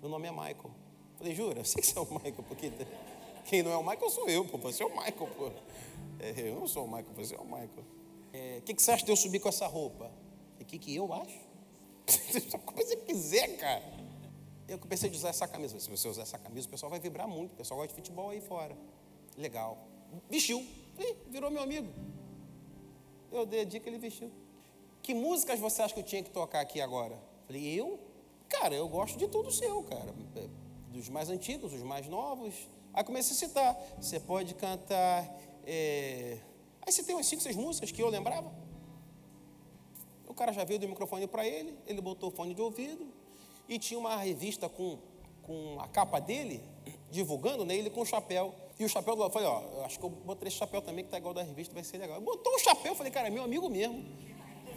Meu nome é Michael. Falei, jura? Eu sei que você é o Michael, porque quem não é o Michael sou eu, pô. Você é o Michael, pô. É, eu não sou o Michael, você é o Michael. O é, que, que você acha de eu subir com essa roupa? O que, que eu acho? Como você quiser, cara. Eu pensei de usar essa camisa. Se você usar essa camisa, o pessoal vai vibrar muito. O pessoal gosta de futebol aí fora. Legal. Vestiu. Ih, virou meu amigo. Eu dei a dica, ele vestiu. Que músicas você acha que eu tinha que tocar aqui agora? Falei, eu? Cara, eu gosto de tudo seu, cara. Dos mais antigos, dos mais novos. Aí comecei a citar. Você pode cantar. É... Aí você tem umas cinco, seis músicas que eu lembrava. O cara já veio do microfone para ele, ele botou o fone de ouvido e tinha uma revista com, com a capa dele, divulgando, né, ele com o chapéu. E o chapéu do lado, eu falei, ó, acho que eu botar esse chapéu também, que tá igual da revista, vai ser legal. Botou o chapéu, eu falei, cara, é meu amigo mesmo.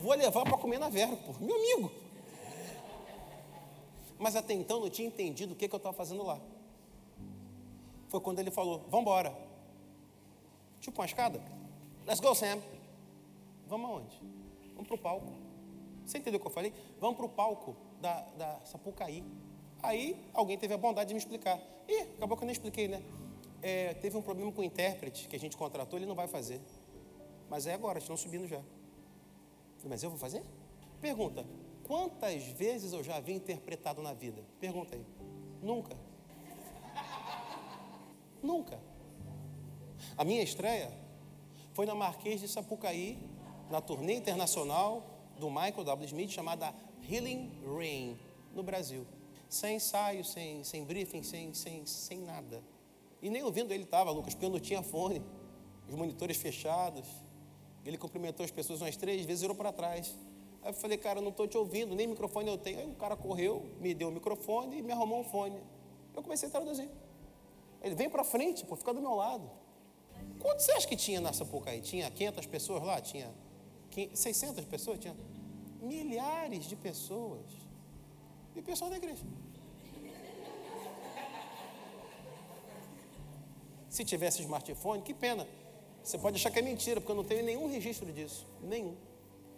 Vou levar para comer na verga, pô, meu amigo. Mas até então não tinha entendido o que, que eu estava fazendo lá. Foi quando ele falou, vamos embora. Tipo uma escada. Let's go, Sam. Vamos aonde? Vamos para o palco. Você entendeu o que eu falei? Vamos para o palco da, da Sapucaí. Aí alguém teve a bondade de me explicar. Ih, acabou que eu nem expliquei, né? É, teve um problema com o intérprete que a gente contratou, ele não vai fazer. Mas é agora, estão subindo já. Mas eu vou fazer? Pergunta: quantas vezes eu já vi interpretado na vida? Pergunta aí. Nunca. Nunca. A minha estreia foi na Marquês de Sapucaí, na turnê internacional do Michael W. Smith, chamada Healing Rain, no Brasil. Sem ensaio, sem, sem briefing, sem, sem, sem nada. E nem ouvindo ele estava, Lucas, porque eu não tinha fone, os monitores fechados. Ele cumprimentou as pessoas umas três vezes e virou para trás. Aí eu falei, cara, não estou te ouvindo, nem microfone eu tenho. Aí o cara correu, me deu o microfone e me arrumou um fone. Eu comecei a traduzir. Ele vem para frente, pô, fica do meu lado. Quanto você acha que tinha na Sapucaí? Tinha 500 pessoas lá? Tinha 600 pessoas? Tinha milhares de pessoas. E pessoal da igreja. Se tivesse smartphone, que pena. Você pode achar que é mentira, porque eu não tenho nenhum registro disso. Nenhum.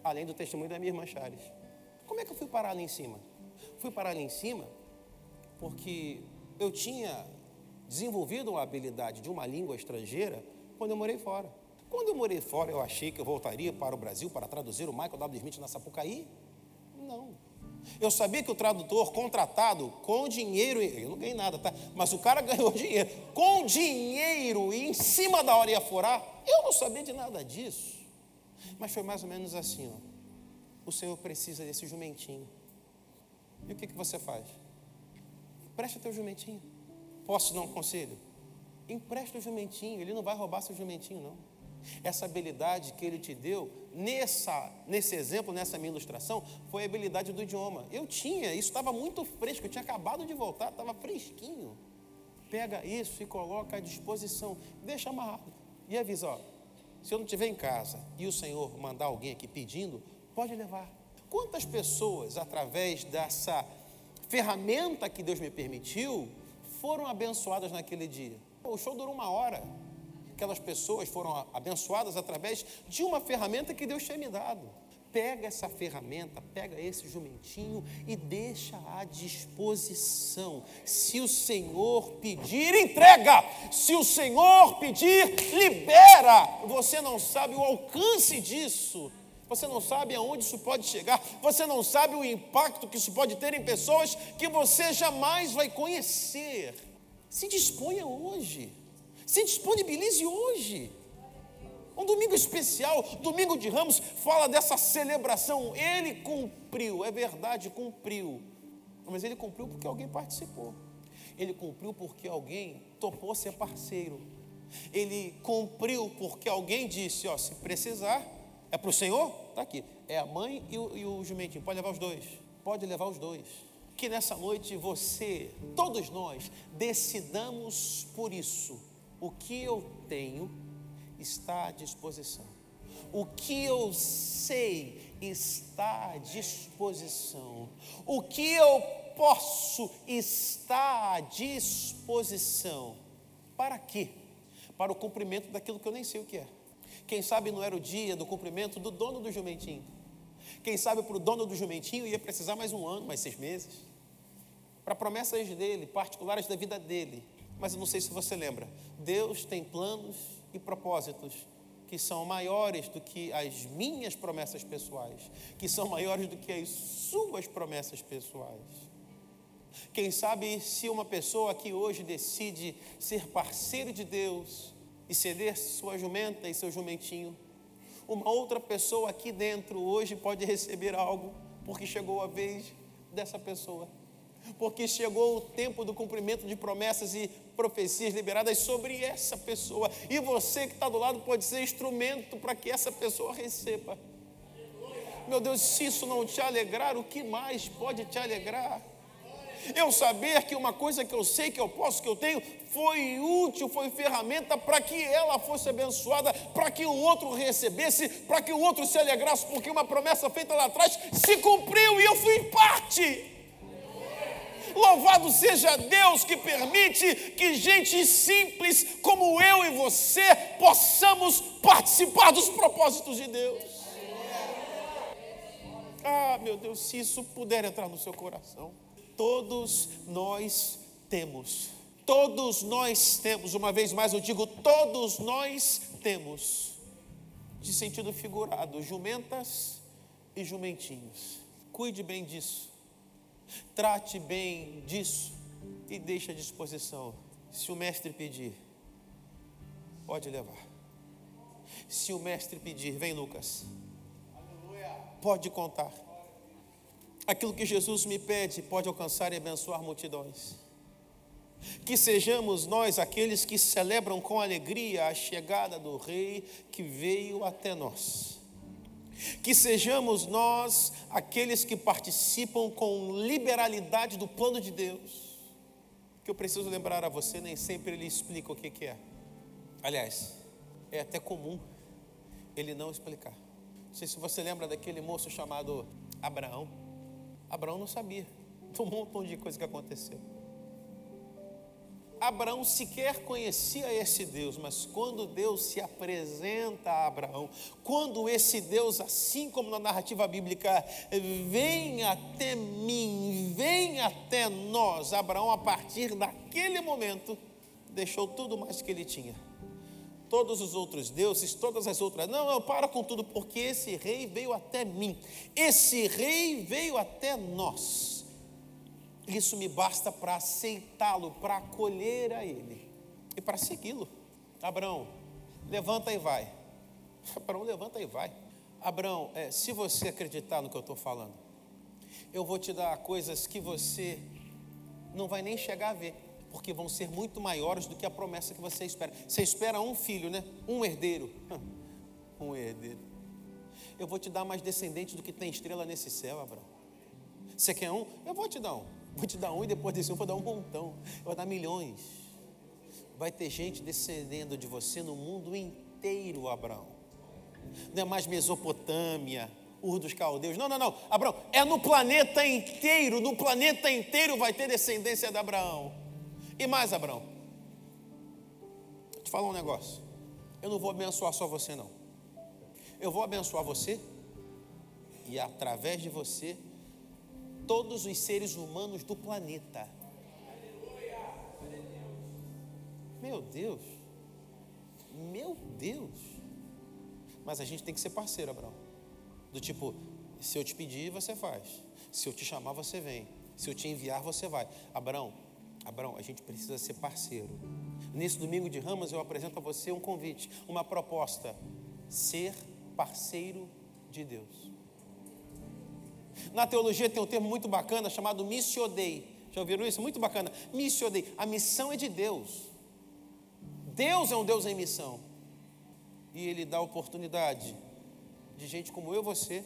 Além do testemunho da minha irmã Chaves. Como é que eu fui parar ali em cima? Fui parar ali em cima porque eu tinha desenvolvido a habilidade de uma língua estrangeira quando eu morei fora. Quando eu morei fora, eu achei que eu voltaria para o Brasil para traduzir o Michael W. Smith na Sapucaí? Não. Eu sabia que o tradutor contratado com dinheiro, eu não ganhei nada, tá? Mas o cara ganhou dinheiro. Com dinheiro e em cima da hora ia furar, eu não sabia de nada disso. Mas foi mais ou menos assim, ó. O Senhor precisa desse jumentinho. E o que, que você faz? Presta teu jumentinho. Posso dar um conselho? Empresta o jumentinho, ele não vai roubar seu jumentinho, não. Essa habilidade que ele te deu, nessa, nesse exemplo, nessa minha ilustração, foi a habilidade do idioma. Eu tinha, isso estava muito fresco, eu tinha acabado de voltar, estava fresquinho. Pega isso e coloca à disposição, deixa amarrado. E avisa, ó, se eu não estiver em casa e o Senhor mandar alguém aqui pedindo, pode levar. Quantas pessoas, através dessa ferramenta que Deus me permitiu, foram abençoadas naquele dia? O show durou uma hora. Aquelas pessoas foram abençoadas através de uma ferramenta que Deus tinha me dado. Pega essa ferramenta, pega esse jumentinho e deixa à disposição. Se o Senhor pedir, entrega. Se o Senhor pedir, libera. Você não sabe o alcance disso. Você não sabe aonde isso pode chegar. Você não sabe o impacto que isso pode ter em pessoas que você jamais vai conhecer. Se disponha hoje. Se disponibilize hoje. Um domingo especial, domingo de Ramos, fala dessa celebração. Ele cumpriu, é verdade, cumpriu. Mas ele cumpriu porque alguém participou. Ele cumpriu porque alguém topou ser parceiro. Ele cumpriu porque alguém disse: Ó, se precisar, é para o Senhor? Está aqui. É a mãe e o, e o jumentinho. Pode levar os dois. Pode levar os dois que nessa noite você, todos nós, decidamos por isso. O que eu tenho está à disposição. O que eu sei está à disposição. O que eu posso está à disposição. Para quê? Para o cumprimento daquilo que eu nem sei o que é. Quem sabe não era o dia do cumprimento do dono do jumentinho Quem sabe para o dono do jumentinho ia precisar mais um ano, mais seis meses. Para promessas dele, particulares da vida dele. Mas eu não sei se você lembra. Deus tem planos e propósitos que são maiores do que as minhas promessas pessoais, que são maiores do que as suas promessas pessoais. Quem sabe se uma pessoa aqui hoje decide ser parceiro de Deus e ceder sua jumenta e seu jumentinho, uma outra pessoa aqui dentro hoje pode receber algo, porque chegou a vez dessa pessoa porque chegou o tempo do cumprimento de promessas e profecias liberadas sobre essa pessoa, e você que está do lado pode ser instrumento para que essa pessoa receba. Meu Deus, se isso não te alegrar, o que mais pode te alegrar? Eu saber que uma coisa que eu sei, que eu posso, que eu tenho, foi útil, foi ferramenta para que ela fosse abençoada, para que o outro recebesse, para que o outro se alegrasse, porque uma promessa feita lá atrás se cumpriu e eu fui parte. Louvado seja Deus que permite que gente simples como eu e você possamos participar dos propósitos de Deus. Ah, meu Deus, se isso puder entrar no seu coração. Todos nós temos, todos nós temos, uma vez mais eu digo, todos nós temos, de sentido figurado, jumentas e jumentinhos. Cuide bem disso. Trate bem disso e deixe à disposição. Se o mestre pedir, pode levar. Se o mestre pedir, vem Lucas. Pode contar. Aquilo que Jesus me pede pode alcançar e abençoar multidões. Que sejamos nós aqueles que celebram com alegria a chegada do Rei que veio até nós que sejamos nós aqueles que participam com liberalidade do plano de Deus. Que eu preciso lembrar a você, nem sempre ele explica o que, é. Aliás, é até comum ele não explicar. Não sei se você lembra daquele moço chamado Abraão. Abraão não sabia um montão de coisa que aconteceu. Abraão sequer conhecia esse Deus, mas quando Deus se apresenta a Abraão, quando esse Deus, assim como na narrativa bíblica, vem até mim, vem até nós, Abraão, a partir daquele momento, deixou tudo mais que ele tinha. Todos os outros deuses, todas as outras, não, não, para com tudo, porque esse rei veio até mim, esse rei veio até nós. Isso me basta para aceitá-lo, para acolher a Ele e para segui-lo. Abraão, levanta e vai. Abraão, levanta e vai. Abraão, é, se você acreditar no que eu estou falando, eu vou te dar coisas que você não vai nem chegar a ver, porque vão ser muito maiores do que a promessa que você espera. Você espera um filho, né? Um herdeiro. Um herdeiro. Eu vou te dar mais descendentes do que tem estrela nesse céu, Abraão. Você quer um? Eu vou te dar um. Vou te dar um e depois desse um vou dar um montão. Vou dar milhões. Vai ter gente descendendo de você no mundo inteiro, Abraão. Não é mais Mesopotâmia, Ur dos Caldeus. Não, não, não. Abraão, é no planeta inteiro. No planeta inteiro vai ter descendência de Abraão. E mais, Abraão. Vou te falar um negócio. Eu não vou abençoar só você, não. Eu vou abençoar você e através de você todos os seres humanos do planeta. Meu Deus, meu Deus. Mas a gente tem que ser parceiro, Abraão. Do tipo, se eu te pedir, você faz. Se eu te chamar, você vem. Se eu te enviar, você vai. Abraão, Abraão, a gente precisa ser parceiro. Nesse domingo de Ramos, eu apresento a você um convite, uma proposta: ser parceiro de Deus. Na teologia tem um termo muito bacana chamado missio dei. Já ouviram isso? Muito bacana. Missio dei. A missão é de Deus. Deus é um Deus em missão. E Ele dá oportunidade de gente como eu e você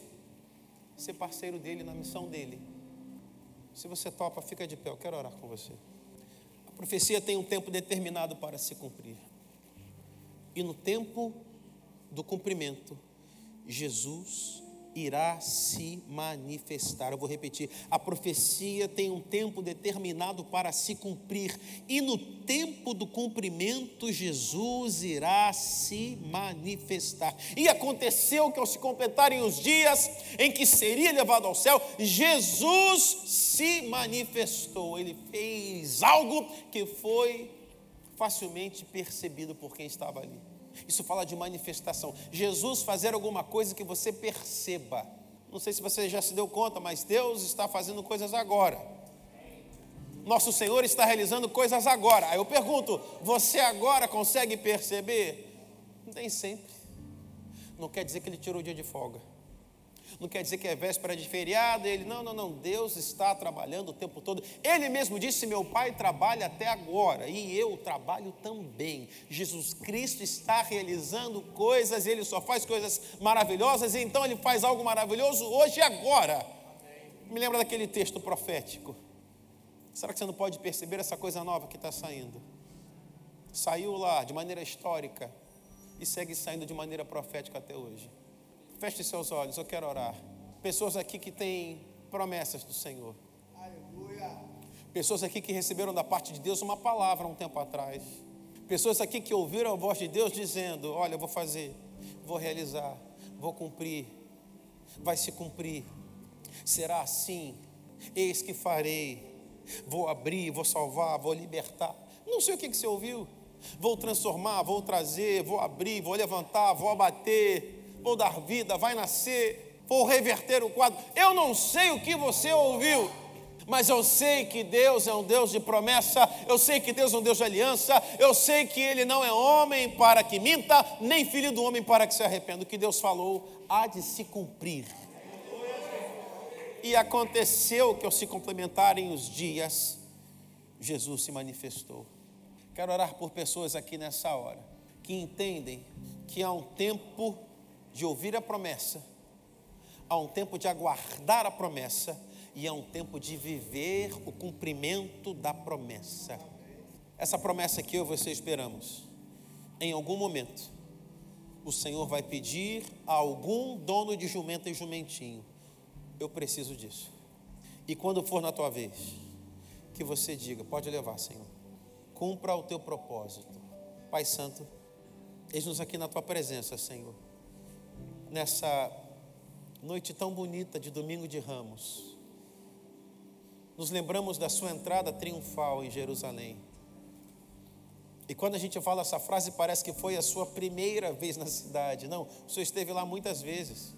ser parceiro dele na missão dele. Se você topa, fica de pé, eu quero orar com você. A profecia tem um tempo determinado para se cumprir. E no tempo do cumprimento, Jesus irá se manifestar. Eu vou repetir: a profecia tem um tempo determinado para se cumprir, e no tempo do cumprimento, Jesus irá se manifestar. E aconteceu que, ao se completarem os dias em que seria levado ao céu, Jesus se manifestou. Ele fez algo que foi facilmente percebido por quem estava ali. Isso fala de manifestação. Jesus fazer alguma coisa que você perceba. Não sei se você já se deu conta, mas Deus está fazendo coisas agora. Nosso Senhor está realizando coisas agora. Aí eu pergunto: você agora consegue perceber? Não tem sempre. Não quer dizer que ele tirou o dia de folga não quer dizer que é véspera de feriado. Ele, não, não, não, Deus está trabalhando o tempo todo. Ele mesmo disse: Meu pai trabalha até agora e eu trabalho também. Jesus Cristo está realizando coisas, ele só faz coisas maravilhosas, e então ele faz algo maravilhoso hoje e agora. Me lembra daquele texto profético. Será que você não pode perceber essa coisa nova que está saindo? Saiu lá de maneira histórica e segue saindo de maneira profética até hoje. Feche seus olhos, eu quero orar. Pessoas aqui que têm promessas do Senhor. Aleluia. Pessoas aqui que receberam da parte de Deus uma palavra um tempo atrás. Pessoas aqui que ouviram a voz de Deus dizendo: Olha, eu vou fazer, vou realizar, vou cumprir, vai se cumprir. Será assim. Eis que farei. Vou abrir, vou salvar, vou libertar. Não sei o que, que você ouviu. Vou transformar, vou trazer, vou abrir, vou levantar, vou abater vou dar vida, vai nascer, vou reverter o quadro. Eu não sei o que você ouviu, mas eu sei que Deus é um Deus de promessa, eu sei que Deus é um Deus de aliança, eu sei que Ele não é homem para que minta, nem filho do homem para que se arrependa. O que Deus falou há de se cumprir. E aconteceu que ao se complementarem os dias, Jesus se manifestou. Quero orar por pessoas aqui nessa hora que entendem que há um tempo de ouvir a promessa, há um tempo de aguardar a promessa e há um tempo de viver o cumprimento da promessa. Essa promessa que eu e você esperamos, em algum momento, o Senhor vai pedir a algum dono de jumento e jumentinho: Eu preciso disso. E quando for na tua vez, que você diga: Pode levar, Senhor, cumpra o teu propósito. Pai Santo, eis-nos aqui na tua presença, Senhor nessa noite tão bonita de domingo de ramos, nos lembramos da sua entrada triunfal em Jerusalém. E quando a gente fala essa frase, parece que foi a sua primeira vez na cidade. Não, o senhor esteve lá muitas vezes.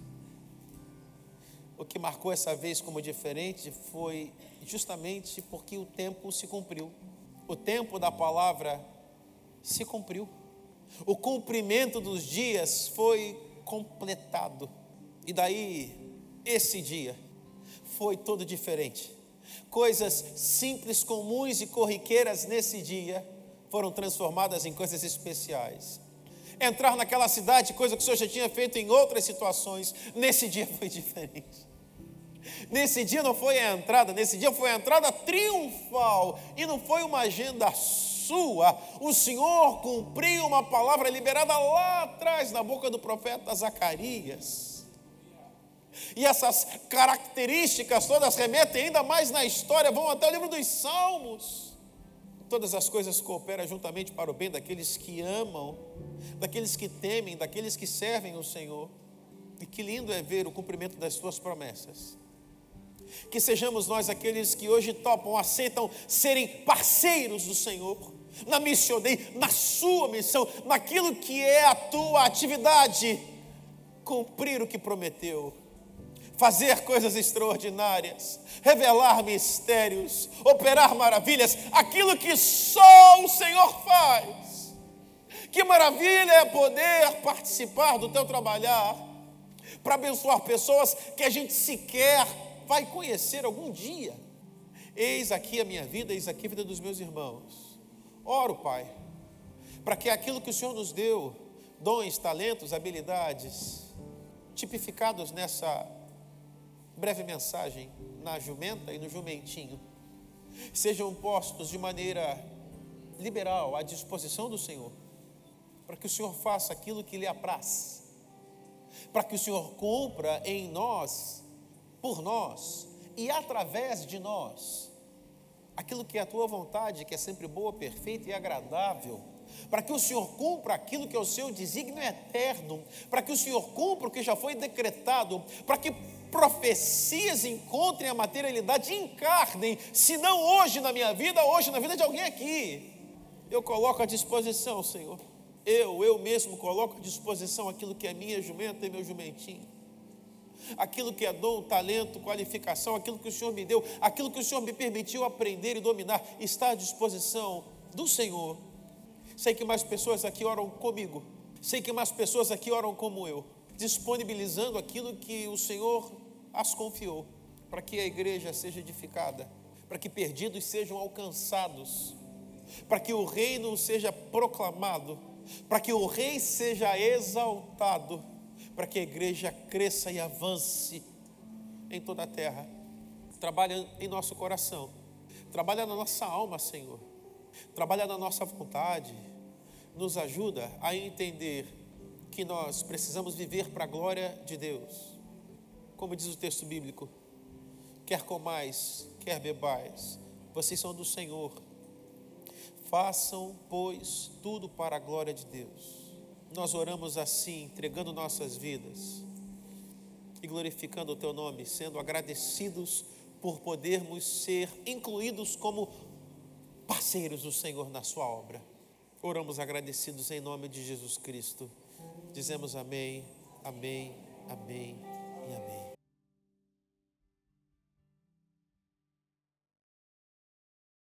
O que marcou essa vez como diferente foi justamente porque o tempo se cumpriu. O tempo da palavra se cumpriu. O cumprimento dos dias foi completado. E daí, esse dia foi todo diferente. Coisas simples, comuns e corriqueiras nesse dia foram transformadas em coisas especiais. Entrar naquela cidade, coisa que o Senhor já tinha feito em outras situações, nesse dia foi diferente. Nesse dia não foi a entrada, nesse dia foi a entrada triunfal, e não foi uma agenda sua. O Senhor cumpriu uma palavra liberada lá atrás na boca do profeta Zacarias. E essas características todas remetem ainda mais na história, vão até o livro dos Salmos. Todas as coisas cooperam juntamente para o bem daqueles que amam, daqueles que temem, daqueles que servem o Senhor. E que lindo é ver o cumprimento das tuas promessas. Que sejamos nós aqueles que hoje topam, aceitam serem parceiros do Senhor na missionei, na sua missão, naquilo que é a tua atividade, cumprir o que prometeu, fazer coisas extraordinárias, revelar mistérios, operar maravilhas, aquilo que só o Senhor faz. Que maravilha é poder participar do teu trabalhar, para abençoar pessoas que a gente sequer vai conhecer algum dia. Eis aqui a minha vida, eis aqui a vida dos meus irmãos Oro, Pai, para que aquilo que o Senhor nos deu, dons, talentos, habilidades, tipificados nessa breve mensagem na jumenta e no jumentinho, sejam postos de maneira liberal à disposição do Senhor, para que o Senhor faça aquilo que lhe apraz, para que o Senhor cumpra em nós, por nós e através de nós, aquilo que é a tua vontade, que é sempre boa, perfeita e agradável para que o Senhor cumpra aquilo que é o seu desígnio eterno, para que o Senhor cumpra o que já foi decretado, para que profecias encontrem a materialidade encarnem, se não hoje na minha vida, hoje na vida de alguém aqui. Eu coloco à disposição, Senhor. Eu, eu mesmo coloco à disposição aquilo que é minha jumenta e meu jumentinho. Aquilo que é dom, talento, qualificação, aquilo que o Senhor me deu, aquilo que o Senhor me permitiu aprender e dominar, está à disposição do Senhor Sei que mais pessoas aqui oram comigo. Sei que mais pessoas aqui oram como eu, disponibilizando aquilo que o Senhor as confiou, para que a igreja seja edificada, para que perdidos sejam alcançados, para que o reino seja proclamado, para que o rei seja exaltado, para que a igreja cresça e avance em toda a terra. Trabalha em nosso coração, trabalha na nossa alma, Senhor trabalha na nossa vontade, nos ajuda a entender que nós precisamos viver para a glória de Deus. Como diz o texto bíblico, quer comais, quer bebais, vocês são do Senhor. Façam, pois, tudo para a glória de Deus. Nós oramos assim, entregando nossas vidas e glorificando o Teu nome, sendo agradecidos por podermos ser incluídos como parceiros do Senhor na sua obra. Oramos agradecidos em nome de Jesus Cristo. Dizemos amém, amém, amém